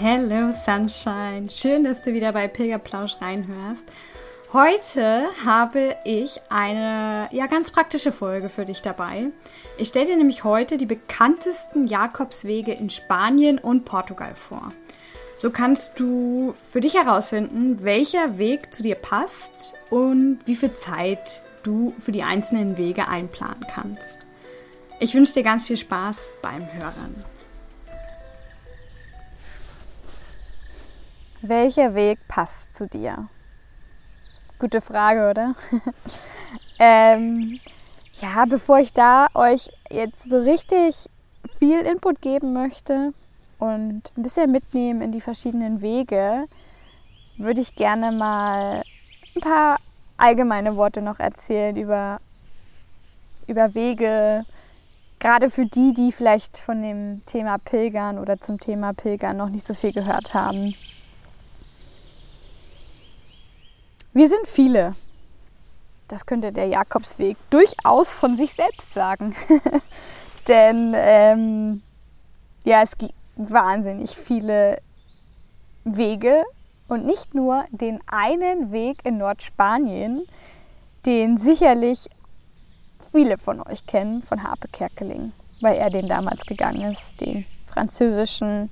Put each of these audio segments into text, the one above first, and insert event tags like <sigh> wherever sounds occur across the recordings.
Hello Sunshine, schön, dass du wieder bei Pilgerplausch reinhörst. Heute habe ich eine ja ganz praktische Folge für dich dabei. Ich stelle dir nämlich heute die bekanntesten Jakobswege in Spanien und Portugal vor. So kannst du für dich herausfinden, welcher Weg zu dir passt und wie viel Zeit du für die einzelnen Wege einplanen kannst. Ich wünsche dir ganz viel Spaß beim Hören. Welcher Weg passt zu dir? Gute Frage, oder? <laughs> ähm, ja, bevor ich da euch jetzt so richtig viel Input geben möchte und ein bisschen mitnehmen in die verschiedenen Wege, würde ich gerne mal ein paar allgemeine Worte noch erzählen über, über Wege, gerade für die, die vielleicht von dem Thema Pilgern oder zum Thema Pilgern noch nicht so viel gehört haben. Wir sind viele. Das könnte der Jakobsweg durchaus von sich selbst sagen. <laughs> Denn ähm, ja, es gibt wahnsinnig viele Wege und nicht nur den einen Weg in Nordspanien, den sicherlich viele von euch kennen, von Harpe Kerkeling, weil er den damals gegangen ist, den französischen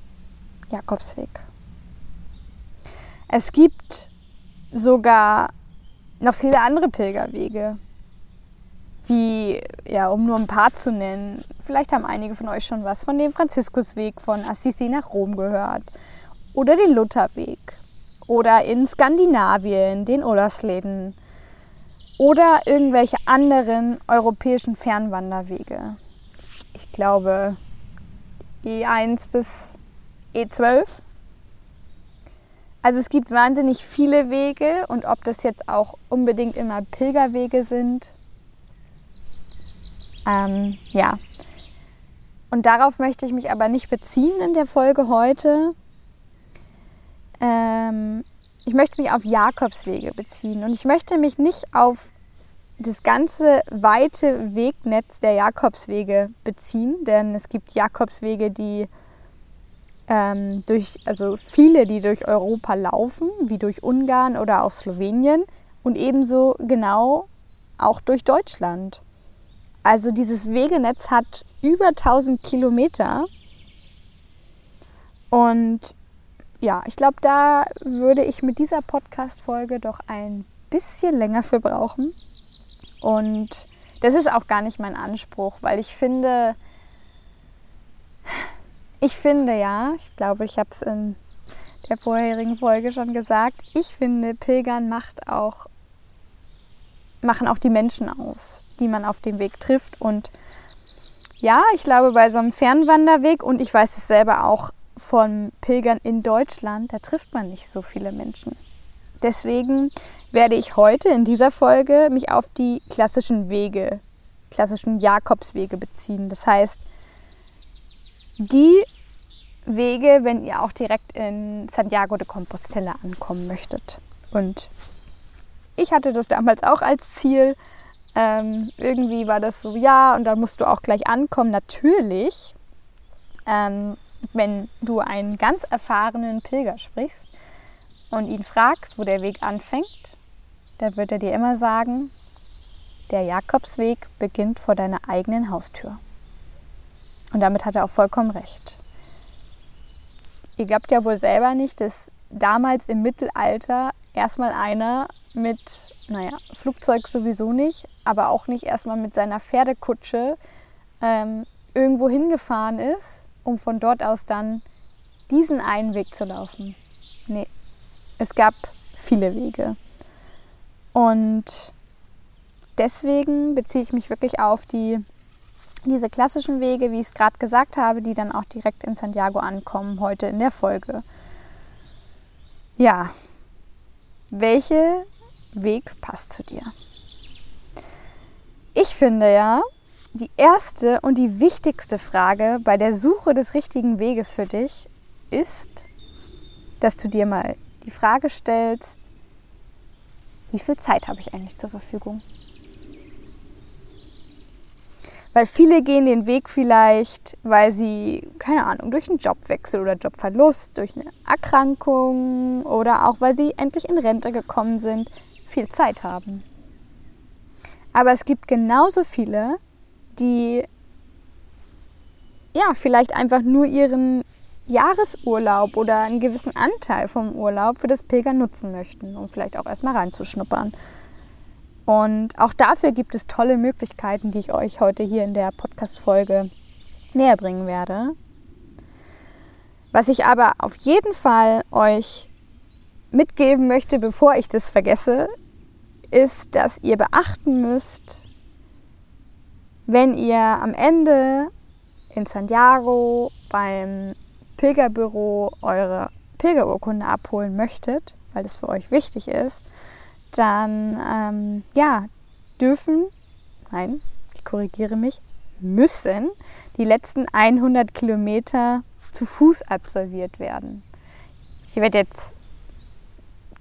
Jakobsweg. Es gibt sogar noch viele andere Pilgerwege. Wie, ja, um nur ein paar zu nennen, vielleicht haben einige von euch schon was von dem Franziskusweg von Assisi nach Rom gehört. Oder den Lutherweg. Oder in Skandinavien, den Olafsläden. Oder irgendwelche anderen europäischen Fernwanderwege. Ich glaube E1 bis E12 also es gibt wahnsinnig viele Wege und ob das jetzt auch unbedingt immer Pilgerwege sind, ähm, ja. Und darauf möchte ich mich aber nicht beziehen in der Folge heute. Ähm, ich möchte mich auf Jakobswege beziehen und ich möchte mich nicht auf das ganze weite Wegnetz der Jakobswege beziehen, denn es gibt Jakobswege, die ähm, durch, also viele, die durch Europa laufen, wie durch Ungarn oder aus Slowenien und ebenso genau auch durch Deutschland. Also dieses Wegenetz hat über 1000 Kilometer und ja, ich glaube, da würde ich mit dieser Podcast-Folge doch ein bisschen länger für brauchen. Und das ist auch gar nicht mein Anspruch, weil ich finde, ich finde ja, ich glaube, ich habe es in der vorherigen Folge schon gesagt, ich finde, Pilgern macht auch, machen auch die Menschen aus, die man auf dem Weg trifft. Und ja, ich glaube, bei so einem Fernwanderweg, und ich weiß es selber auch von Pilgern in Deutschland, da trifft man nicht so viele Menschen. Deswegen werde ich heute in dieser Folge mich auf die klassischen Wege, klassischen Jakobswege beziehen. Das heißt, die Wege, wenn ihr auch direkt in Santiago de Compostela ankommen möchtet. Und ich hatte das damals auch als Ziel. Ähm, irgendwie war das so, ja, und dann musst du auch gleich ankommen. Natürlich, ähm, wenn du einen ganz erfahrenen Pilger sprichst und ihn fragst, wo der Weg anfängt, dann wird er dir immer sagen, der Jakobsweg beginnt vor deiner eigenen Haustür. Und damit hat er auch vollkommen recht. Ihr glaubt ja wohl selber nicht, dass damals im Mittelalter erstmal einer mit, naja, Flugzeug sowieso nicht, aber auch nicht erstmal mit seiner Pferdekutsche ähm, irgendwo hingefahren ist, um von dort aus dann diesen einen Weg zu laufen. Nee, es gab viele Wege. Und deswegen beziehe ich mich wirklich auf die diese klassischen Wege, wie ich es gerade gesagt habe, die dann auch direkt in Santiago ankommen, heute in der Folge. Ja, welcher Weg passt zu dir? Ich finde ja, die erste und die wichtigste Frage bei der Suche des richtigen Weges für dich ist, dass du dir mal die Frage stellst, wie viel Zeit habe ich eigentlich zur Verfügung? Weil viele gehen den Weg vielleicht, weil sie, keine Ahnung, durch einen Jobwechsel oder Jobverlust, durch eine Erkrankung oder auch weil sie endlich in Rente gekommen sind, viel Zeit haben. Aber es gibt genauso viele, die ja vielleicht einfach nur ihren Jahresurlaub oder einen gewissen Anteil vom Urlaub für das Pilgern nutzen möchten, um vielleicht auch erstmal reinzuschnuppern. Und auch dafür gibt es tolle Möglichkeiten, die ich euch heute hier in der Podcast-Folge näher bringen werde. Was ich aber auf jeden Fall euch mitgeben möchte, bevor ich das vergesse, ist, dass ihr beachten müsst, wenn ihr am Ende in Santiago beim Pilgerbüro eure Pilgerurkunde abholen möchtet, weil das für euch wichtig ist, dann ähm, ja, dürfen, nein, ich korrigiere mich, müssen die letzten 100 Kilometer zu Fuß absolviert werden. Ich werde jetzt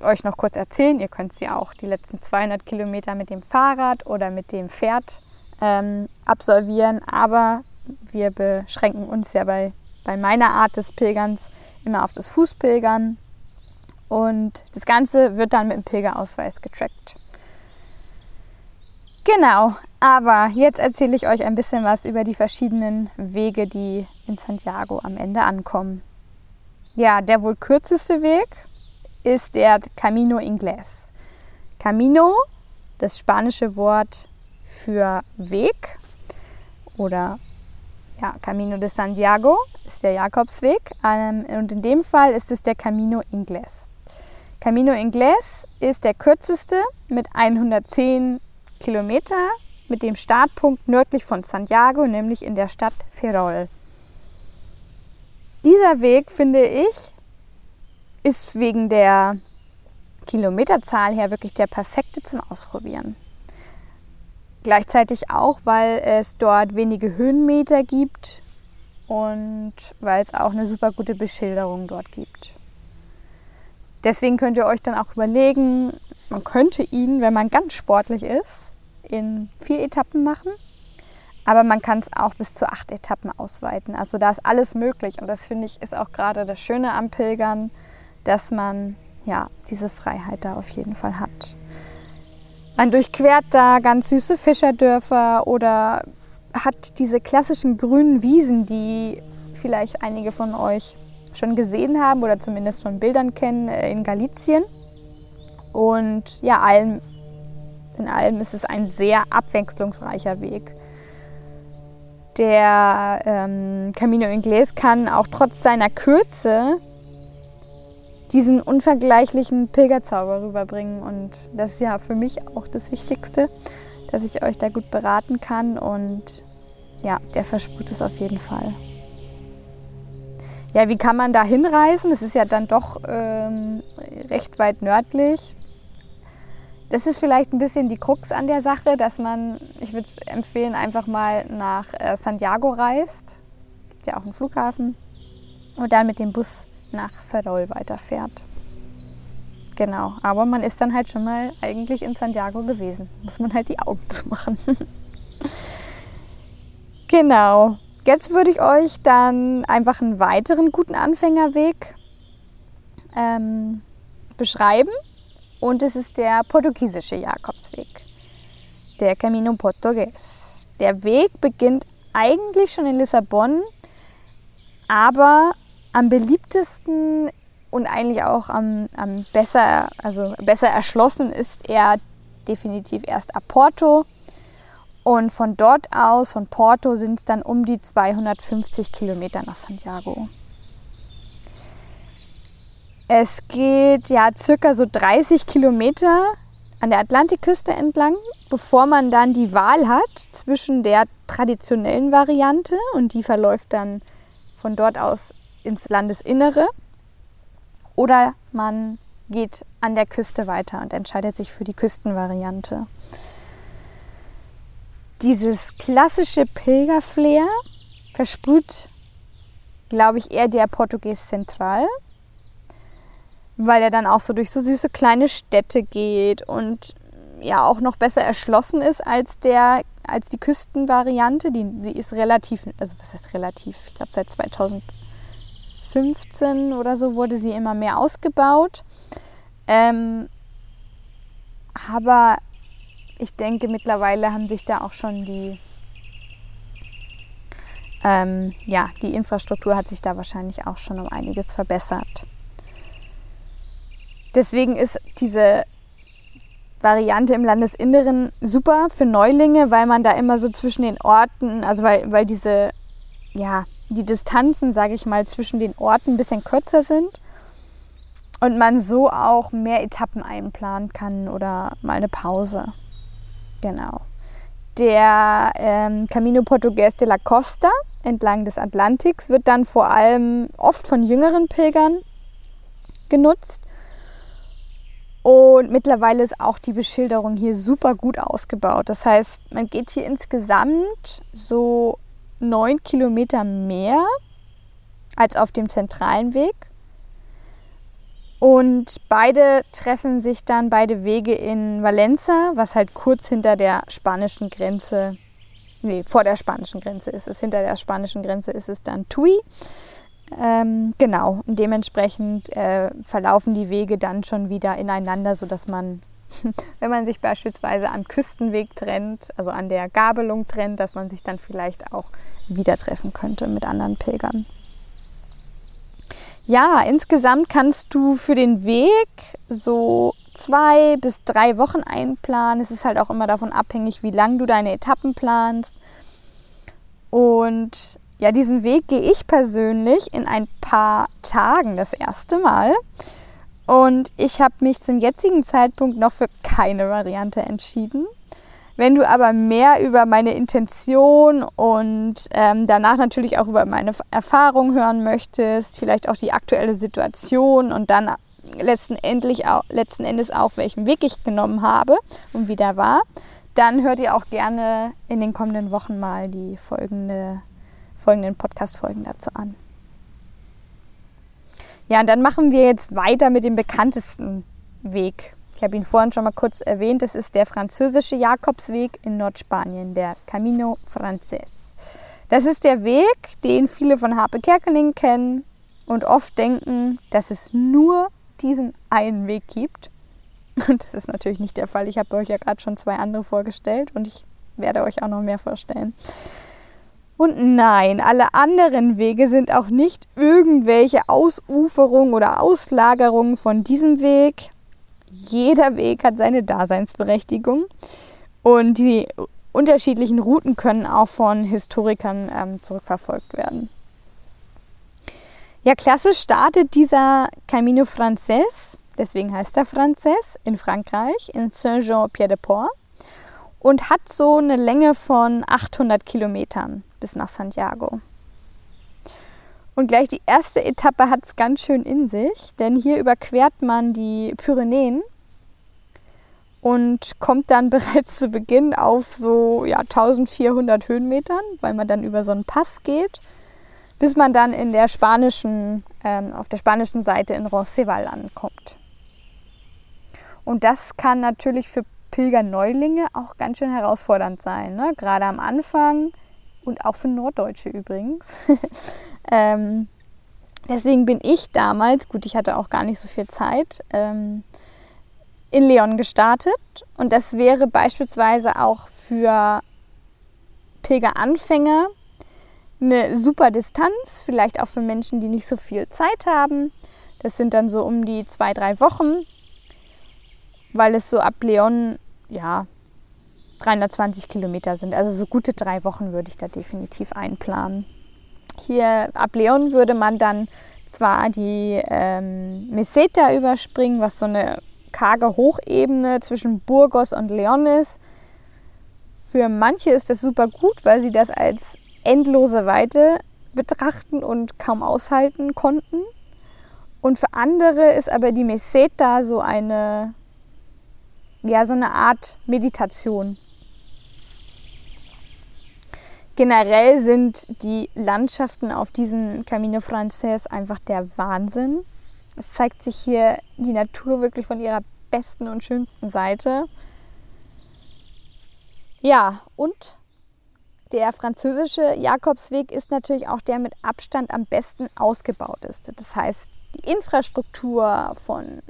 euch noch kurz erzählen, ihr könnt sie auch die letzten 200 Kilometer mit dem Fahrrad oder mit dem Pferd ähm, absolvieren, aber wir beschränken uns ja bei, bei meiner Art des Pilgerns immer auf das Fußpilgern und das Ganze wird dann mit dem Pilgerausweis getrackt. Genau, aber jetzt erzähle ich euch ein bisschen was über die verschiedenen Wege, die in Santiago am Ende ankommen. Ja, der wohl kürzeste Weg ist der Camino Inglés. Camino, das spanische Wort für Weg oder ja, Camino de Santiago ist der Jakobsweg ähm, und in dem Fall ist es der Camino Inglés. Camino Inglés ist der kürzeste mit 110 Kilometer mit dem Startpunkt nördlich von Santiago, nämlich in der Stadt Ferrol. Dieser Weg, finde ich, ist wegen der Kilometerzahl her wirklich der perfekte zum Ausprobieren. Gleichzeitig auch, weil es dort wenige Höhenmeter gibt und weil es auch eine super gute Beschilderung dort gibt. Deswegen könnt ihr euch dann auch überlegen, man könnte ihn, wenn man ganz sportlich ist, in vier Etappen machen. Aber man kann es auch bis zu acht Etappen ausweiten. Also da ist alles möglich. Und das finde ich ist auch gerade das Schöne am Pilgern, dass man ja diese Freiheit da auf jeden Fall hat. Man durchquert da ganz süße Fischerdörfer oder hat diese klassischen grünen Wiesen, die vielleicht einige von euch schon gesehen haben oder zumindest von Bildern kennen äh, in Galizien. Und ja, allem, in allem ist es ein sehr abwechslungsreicher Weg. Der ähm, Camino Inglés kann auch trotz seiner Kürze diesen unvergleichlichen Pilgerzauber rüberbringen. Und das ist ja für mich auch das Wichtigste, dass ich euch da gut beraten kann. Und ja, der versprüht es auf jeden Fall ja, wie kann man da hinreisen? Es ist ja dann doch ähm, recht weit nördlich. Das ist vielleicht ein bisschen die Krux an der Sache, dass man, ich würde empfehlen, einfach mal nach äh, Santiago reist. Gibt ja auch einen Flughafen. Und dann mit dem Bus nach Ferrol weiterfährt. Genau, aber man ist dann halt schon mal eigentlich in Santiago gewesen. Muss man halt die Augen zumachen. <laughs> genau. Jetzt würde ich euch dann einfach einen weiteren guten Anfängerweg ähm, beschreiben und es ist der portugiesische Jakobsweg, der Camino Portugues. Der Weg beginnt eigentlich schon in Lissabon, aber am beliebtesten und eigentlich auch am, am besser, also besser erschlossen ist er definitiv erst ab Porto und von dort aus, von Porto, sind es dann um die 250 Kilometer nach Santiago. Es geht ja circa so 30 Kilometer an der Atlantikküste entlang, bevor man dann die Wahl hat zwischen der traditionellen Variante und die verläuft dann von dort aus ins Landesinnere. Oder man geht an der Küste weiter und entscheidet sich für die Küstenvariante. Dieses klassische Pilgerflair versprüht, glaube ich, eher der Portugies Central, weil er dann auch so durch so süße kleine Städte geht und ja auch noch besser erschlossen ist als der als die Küstenvariante. Die, die ist relativ, also was heißt relativ? Ich glaube seit 2015 oder so wurde sie immer mehr ausgebaut. Ähm, aber ich denke, mittlerweile haben sich da auch schon die, ähm, ja, die Infrastruktur hat sich da wahrscheinlich auch schon um einiges verbessert. Deswegen ist diese Variante im Landesinneren super für Neulinge, weil man da immer so zwischen den Orten, also weil, weil diese, ja, die Distanzen, sage ich mal, zwischen den Orten ein bisschen kürzer sind und man so auch mehr Etappen einplanen kann oder mal eine Pause. Genau. Der ähm, Camino Portugués de la Costa entlang des Atlantiks wird dann vor allem oft von jüngeren Pilgern genutzt und mittlerweile ist auch die Beschilderung hier super gut ausgebaut. Das heißt, man geht hier insgesamt so neun Kilometer mehr als auf dem zentralen Weg. Und beide treffen sich dann, beide Wege in Valencia, was halt kurz hinter der spanischen Grenze, nee, vor der spanischen Grenze ist es. Hinter der spanischen Grenze ist es dann Tui. Ähm, genau, und dementsprechend äh, verlaufen die Wege dann schon wieder ineinander, sodass man, <laughs> wenn man sich beispielsweise am Küstenweg trennt, also an der Gabelung trennt, dass man sich dann vielleicht auch wieder treffen könnte mit anderen Pilgern. Ja, insgesamt kannst du für den Weg so zwei bis drei Wochen einplanen. Es ist halt auch immer davon abhängig, wie lang du deine Etappen planst. Und ja, diesen Weg gehe ich persönlich in ein paar Tagen das erste Mal. Und ich habe mich zum jetzigen Zeitpunkt noch für keine Variante entschieden. Wenn du aber mehr über meine Intention und ähm, danach natürlich auch über meine Erfahrung hören möchtest, vielleicht auch die aktuelle Situation und dann letzten, auch, letzten Endes auch, welchen Weg ich genommen habe und wie der war, dann hört ihr auch gerne in den kommenden Wochen mal die folgende folgenden Podcast-Folgen dazu an. Ja, und dann machen wir jetzt weiter mit dem bekanntesten Weg. Ich habe ihn vorhin schon mal kurz erwähnt. Das ist der französische Jakobsweg in Nordspanien, der Camino Frances. Das ist der Weg, den viele von Harpe Kerkeling kennen und oft denken, dass es nur diesen einen Weg gibt. Und das ist natürlich nicht der Fall. Ich habe euch ja gerade schon zwei andere vorgestellt und ich werde euch auch noch mehr vorstellen. Und nein, alle anderen Wege sind auch nicht irgendwelche Ausuferungen oder Auslagerungen von diesem Weg. Jeder Weg hat seine Daseinsberechtigung und die unterschiedlichen Routen können auch von Historikern ähm, zurückverfolgt werden. Ja, klassisch startet dieser Camino Frances, deswegen heißt er Frances, in Frankreich, in Saint-Jean-Pied-de-Port und hat so eine Länge von 800 Kilometern bis nach Santiago. Und gleich die erste Etappe hat es ganz schön in sich, denn hier überquert man die Pyrenäen und kommt dann <laughs> bereits zu Beginn auf so ja, 1400 Höhenmetern, weil man dann über so einen Pass geht, bis man dann in der spanischen, ähm, auf der spanischen Seite in Roncesvalles ankommt. Und das kann natürlich für Pilgerneulinge auch ganz schön herausfordernd sein. Ne? Gerade am Anfang und auch für Norddeutsche übrigens. <laughs> ähm, deswegen bin ich damals, gut, ich hatte auch gar nicht so viel Zeit, ähm, in Leon gestartet. Und das wäre beispielsweise auch für Pilgeranfänger eine super Distanz, vielleicht auch für Menschen, die nicht so viel Zeit haben. Das sind dann so um die zwei, drei Wochen, weil es so ab Leon ja 320 Kilometer sind. Also so gute drei Wochen würde ich da definitiv einplanen. Hier ab Leon würde man dann zwar die ähm, Meseta überspringen, was so eine karge Hochebene zwischen Burgos und Leon ist. Für manche ist das super gut, weil sie das als endlose Weite betrachten und kaum aushalten konnten. Und für andere ist aber die Meseta so eine, ja, so eine Art Meditation. Generell sind die Landschaften auf diesem Camino Frances einfach der Wahnsinn. Es zeigt sich hier die Natur wirklich von ihrer besten und schönsten Seite. Ja, und der französische Jakobsweg ist natürlich auch der mit Abstand am besten ausgebaut ist. Das heißt, die Infrastruktur von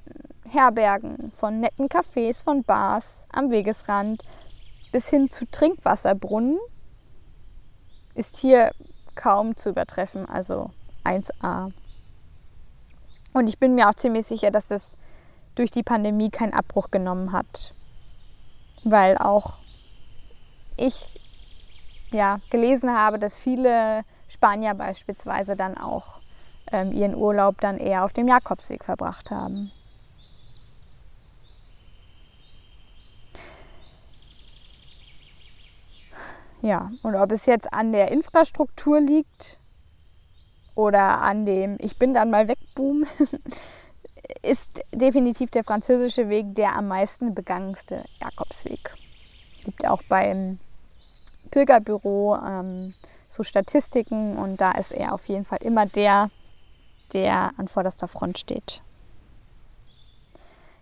Herbergen, von netten Cafés, von Bars am Wegesrand bis hin zu Trinkwasserbrunnen ist hier kaum zu übertreffen, also 1A. Und ich bin mir auch ziemlich sicher, dass das durch die Pandemie keinen Abbruch genommen hat, weil auch ich ja, gelesen habe, dass viele Spanier beispielsweise dann auch ähm, ihren Urlaub dann eher auf dem Jakobsweg verbracht haben. Ja, und ob es jetzt an der Infrastruktur liegt oder an dem Ich bin dann mal weg Boom, <laughs> ist definitiv der französische Weg der am meisten begangenste Jakobsweg. Gibt auch beim Pilgerbüro ähm, so Statistiken und da ist er auf jeden Fall immer der, der an vorderster Front steht.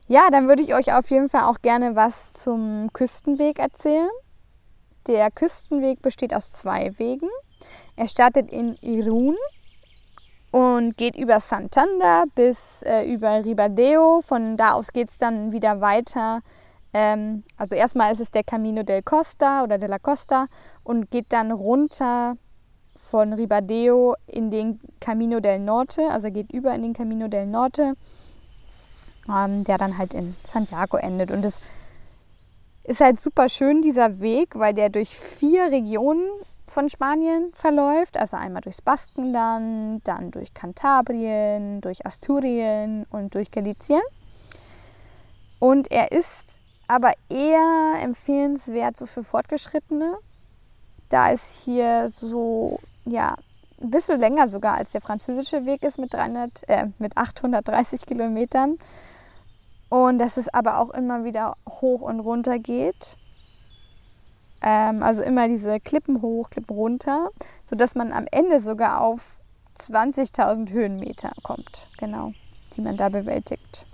Ja, dann würde ich euch auf jeden Fall auch gerne was zum Küstenweg erzählen. Der Küstenweg besteht aus zwei Wegen. Er startet in Irun und geht über Santander bis äh, über Ribadeo. Von da aus geht es dann wieder weiter. Ähm, also erstmal ist es der Camino del Costa oder de la Costa und geht dann runter von Ribadeo in den Camino del Norte, also geht über in den Camino del Norte, ähm, der dann halt in Santiago endet. Und es ist halt super schön, dieser Weg, weil der durch vier Regionen von Spanien verläuft. Also einmal durchs Baskenland, dann durch Kantabrien, durch Asturien und durch Galicien. Und er ist aber eher empfehlenswert so für Fortgeschrittene, da es hier so, ja, ein bisschen länger sogar als der französische Weg ist mit, 300, äh, mit 830 Kilometern und dass es aber auch immer wieder hoch und runter geht. Ähm, also immer diese Klippen hoch, Klippen runter, sodass man am Ende sogar auf 20.000 Höhenmeter kommt, genau, die man da bewältigt.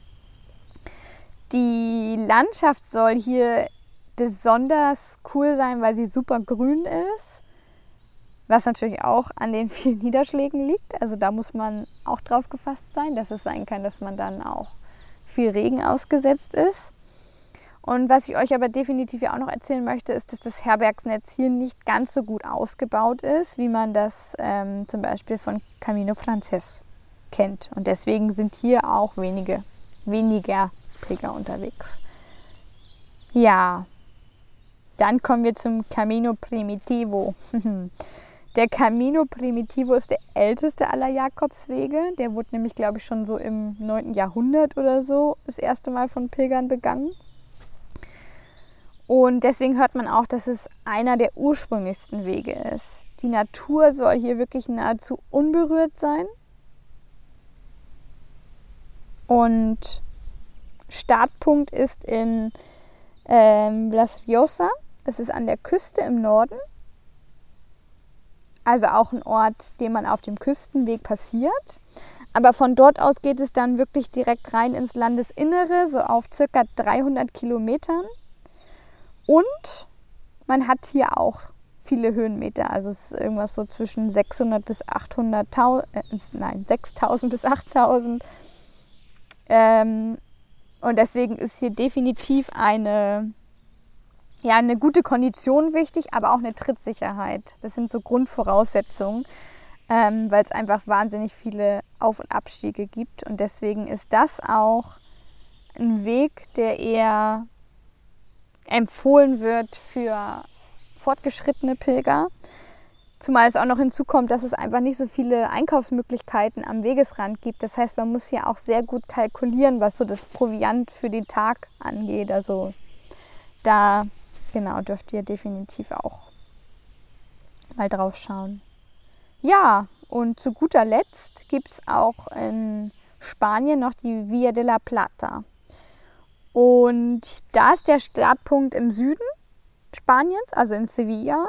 Die Landschaft soll hier besonders cool sein, weil sie super grün ist, was natürlich auch an den <laughs> vielen Niederschlägen liegt. Also da muss man auch drauf gefasst sein, dass es sein kann, dass man dann auch viel Regen ausgesetzt ist. Und was ich euch aber definitiv auch noch erzählen möchte, ist, dass das Herbergsnetz hier nicht ganz so gut ausgebaut ist, wie man das ähm, zum Beispiel von Camino Frances kennt. Und deswegen sind hier auch wenige, weniger Pilger unterwegs. Ja, dann kommen wir zum Camino Primitivo. <laughs> Der Camino Primitivo ist der älteste aller Jakobswege. Der wurde nämlich, glaube ich, schon so im 9. Jahrhundert oder so das erste Mal von Pilgern begangen. Und deswegen hört man auch, dass es einer der ursprünglichsten Wege ist. Die Natur soll hier wirklich nahezu unberührt sein. Und Startpunkt ist in ähm, Las Viosa. Das ist an der Küste im Norden. Also auch ein Ort, den man auf dem Küstenweg passiert. Aber von dort aus geht es dann wirklich direkt rein ins Landesinnere, so auf circa 300 Kilometern. Und man hat hier auch viele Höhenmeter. Also es ist irgendwas so zwischen 600 bis 800.000, äh, nein, 6.000 bis 8.000. Ähm, und deswegen ist hier definitiv eine ja, eine gute Kondition wichtig, aber auch eine Trittsicherheit. Das sind so Grundvoraussetzungen, ähm, weil es einfach wahnsinnig viele Auf- und Abstiege gibt. Und deswegen ist das auch ein Weg, der eher empfohlen wird für fortgeschrittene Pilger. Zumal es auch noch hinzukommt, dass es einfach nicht so viele Einkaufsmöglichkeiten am Wegesrand gibt. Das heißt, man muss hier auch sehr gut kalkulieren, was so das Proviant für den Tag angeht. Also da genau, dürft ihr definitiv auch mal drauf schauen. Ja, und zu guter Letzt gibt es auch in Spanien noch die Via de la Plata. Und da ist der Startpunkt im Süden Spaniens, also in Sevilla.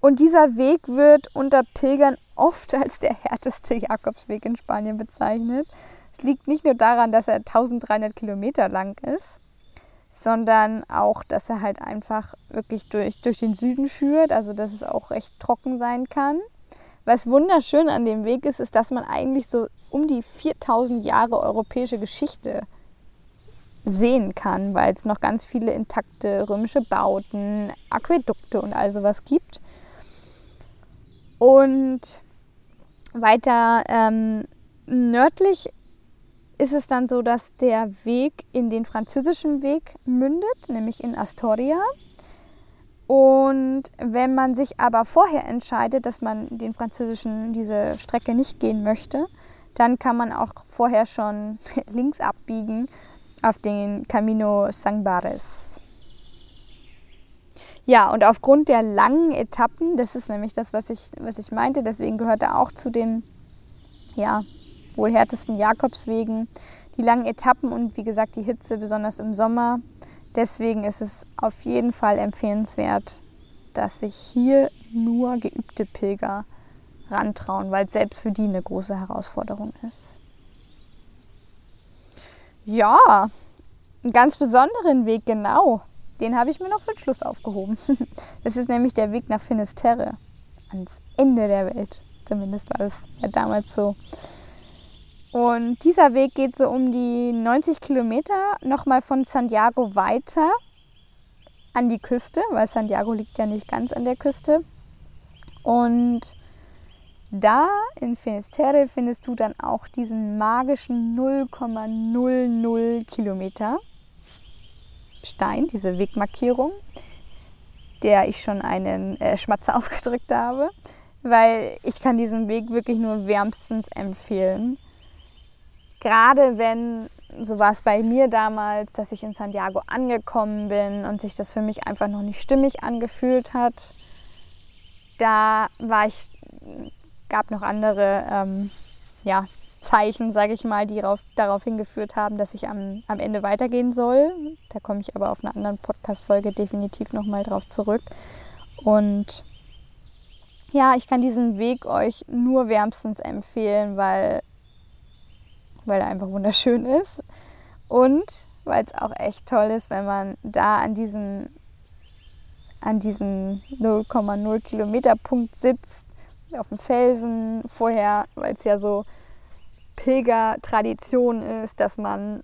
Und dieser Weg wird unter Pilgern oft <laughs> als der härteste Jakobsweg in Spanien bezeichnet. Es liegt nicht nur daran, dass er 1300 Kilometer lang ist, sondern auch, dass er halt einfach wirklich durch, durch den Süden führt, also dass es auch recht trocken sein kann. Was wunderschön an dem Weg ist, ist, dass man eigentlich so um die 4000 Jahre europäische Geschichte sehen kann, weil es noch ganz viele intakte römische Bauten, Aquädukte und all sowas gibt. Und weiter ähm, nördlich ist es dann so, dass der Weg in den französischen Weg mündet, nämlich in Astoria. Und wenn man sich aber vorher entscheidet, dass man den französischen diese Strecke nicht gehen möchte, dann kann man auch vorher schon <laughs> links abbiegen auf den Camino Sangbares. Ja, und aufgrund der langen Etappen, das ist nämlich das, was ich, was ich meinte, deswegen gehört er auch zu den ja, wohl härtesten Jakobswegen, die langen Etappen und wie gesagt die Hitze, besonders im Sommer. Deswegen ist es auf jeden Fall empfehlenswert, dass sich hier nur geübte Pilger rantrauen, weil es selbst für die eine große Herausforderung ist. Ja, einen ganz besonderen Weg, genau. Den habe ich mir noch für den Schluss aufgehoben. <laughs> Das ist nämlich der Weg nach Finisterre, ans Ende der Welt. Zumindest war es ja damals so. Und dieser Weg geht so um die 90 Kilometer nochmal von Santiago weiter an die Küste, weil Santiago liegt ja nicht ganz an der Küste. Und da in Finisterre findest du dann auch diesen magischen 0,00 Kilometer Stein, diese Wegmarkierung, der ich schon einen äh, Schmatzer <laughs> aufgedrückt habe, weil ich kann diesen Weg wirklich nur wärmstens empfehlen. Gerade wenn, so war es bei mir damals, dass ich in Santiago angekommen bin und sich das für mich einfach noch nicht stimmig angefühlt hat, da war ich gab noch andere ähm, ja, Zeichen, sage ich mal, die darauf, darauf hingeführt haben, dass ich am, am Ende weitergehen soll. Da komme ich aber auf einer anderen Podcast-Folge definitiv nochmal drauf zurück. Und ja, ich kann diesen Weg euch nur wärmstens empfehlen, weil, weil er einfach wunderschön ist. Und weil es auch echt toll ist, wenn man da an diesen, an diesen 0,0 Kilometer Punkt sitzt auf dem Felsen. Vorher, weil es ja so Pilgertradition ist, dass man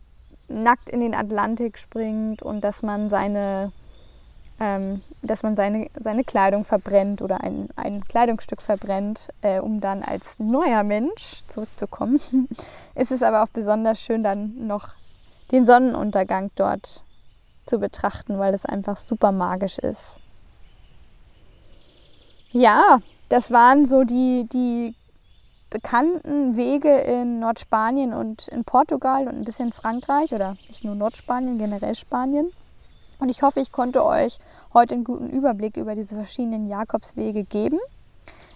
nackt in den Atlantik springt und dass man seine, ähm, dass man seine, seine Kleidung verbrennt oder ein, ein Kleidungsstück verbrennt, äh, um dann als neuer Mensch zurückzukommen. <laughs> ist es aber auch besonders schön, dann noch den Sonnenuntergang dort zu betrachten, weil es einfach super magisch ist. Ja, das waren so die, die bekannten Wege in Nordspanien und in Portugal und ein bisschen Frankreich oder nicht nur Nordspanien, generell Spanien. Und ich hoffe, ich konnte euch heute einen guten Überblick über diese verschiedenen Jakobswege geben.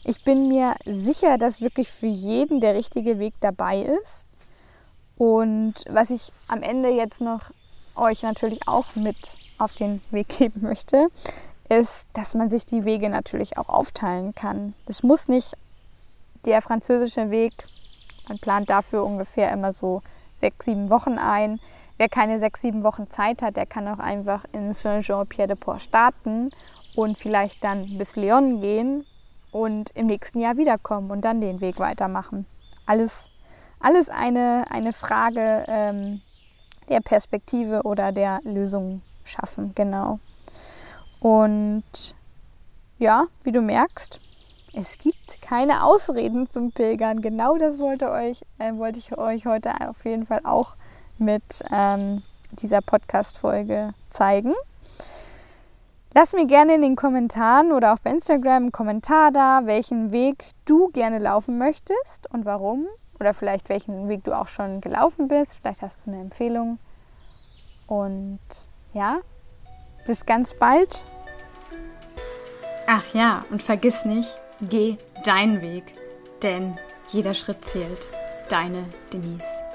Ich bin mir sicher, dass wirklich für jeden der richtige Weg dabei ist. Und was ich am Ende jetzt noch euch natürlich auch mit auf den Weg geben möchte, ist, dass man sich die Wege natürlich auch aufteilen kann. Es muss nicht der französische Weg, man plant dafür ungefähr immer so sechs, sieben Wochen ein. Wer keine sechs, sieben Wochen Zeit hat, der kann auch einfach in Saint-Jean-Pierre-de-Port starten und vielleicht dann bis Lyon gehen und im nächsten Jahr wiederkommen und dann den Weg weitermachen. Alles, alles eine, eine Frage ähm, der Perspektive oder der Lösung schaffen, genau. Und ja, wie du merkst, es gibt keine Ausreden zum Pilgern. Genau das wollte, euch, äh, wollte ich euch heute auf jeden Fall auch mit ähm, dieser Podcast-Folge zeigen. Lass mir gerne in den Kommentaren oder auch bei Instagram einen Kommentar da, welchen Weg du gerne laufen möchtest und warum. Oder vielleicht welchen Weg du auch schon gelaufen bist. Vielleicht hast du eine Empfehlung. Und ja, bis ganz bald. Ach ja, und vergiss nicht, geh deinen Weg, denn jeder Schritt zählt. Deine Denise.